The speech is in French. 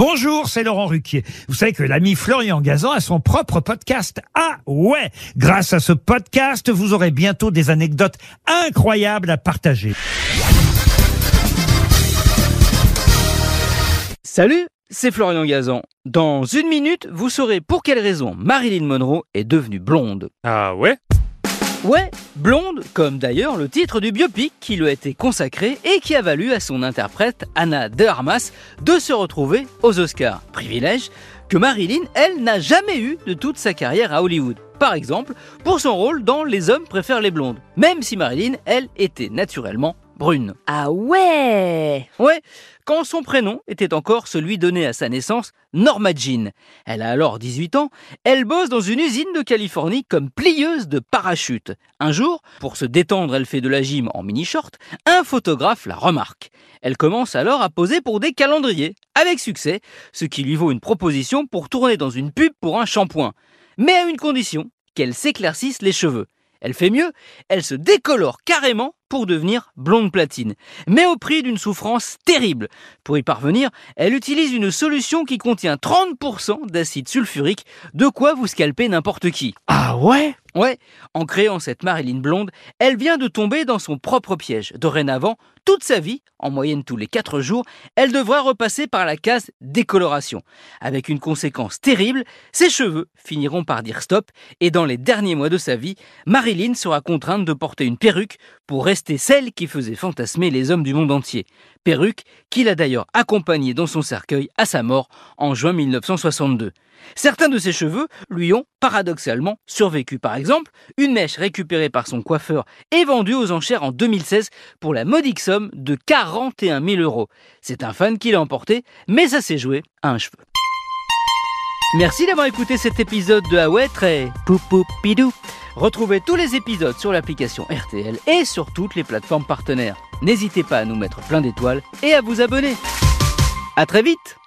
Bonjour, c'est Laurent Ruquier. Vous savez que l'ami Florian Gazan a son propre podcast. Ah ouais Grâce à ce podcast, vous aurez bientôt des anecdotes incroyables à partager. Salut, c'est Florian Gazan. Dans une minute, vous saurez pour quelle raison Marilyn Monroe est devenue blonde. Ah ouais? Ouais, blonde, comme d'ailleurs le titre du biopic qui lui a été consacré et qui a valu à son interprète Anna de Armas de se retrouver aux Oscars. Privilège que Marilyn, elle, n'a jamais eu de toute sa carrière à Hollywood. Par exemple, pour son rôle dans Les hommes préfèrent les blondes, même si Marilyn, elle, était naturellement brune. Ah ouais Ouais, quand son prénom était encore celui donné à sa naissance, Norma Jean. Elle a alors 18 ans, elle bosse dans une usine de Californie comme plieuse de parachute. Un jour, pour se détendre, elle fait de la gym en mini-short, un photographe la remarque. Elle commence alors à poser pour des calendriers, avec succès, ce qui lui vaut une proposition pour tourner dans une pub pour un shampoing. Mais à une condition, qu'elle s'éclaircisse les cheveux. Elle fait mieux, elle se décolore carrément pour devenir blonde platine, mais au prix d'une souffrance terrible. Pour y parvenir, elle utilise une solution qui contient 30% d'acide sulfurique, de quoi vous scalper n'importe qui. Ah ouais? Ouais, en créant cette Marilyn blonde, elle vient de tomber dans son propre piège. Dorénavant, toute sa vie, en moyenne tous les 4 jours, elle devra repasser par la case décoloration. Avec une conséquence terrible, ses cheveux finiront par dire stop et dans les derniers mois de sa vie, Marilyn sera contrainte de porter une perruque pour rester celle qui faisait fantasmer les hommes du monde entier. Perruque qu'il a d'ailleurs accompagnée dans son cercueil à sa mort en juin 1962. Certains de ses cheveux lui ont paradoxalement survécu. Par exemple, une mèche récupérée par son coiffeur est vendue aux enchères en 2016 pour la modique somme de 41 000 euros. C'est un fan qui l'a emporté, mais ça s'est joué à un cheveu. Merci d'avoir écouté cet épisode de Ah ouais, très poupoupidou. Retrouvez tous les épisodes sur l'application RTL et sur toutes les plateformes partenaires. N'hésitez pas à nous mettre plein d'étoiles et à vous abonner. À très vite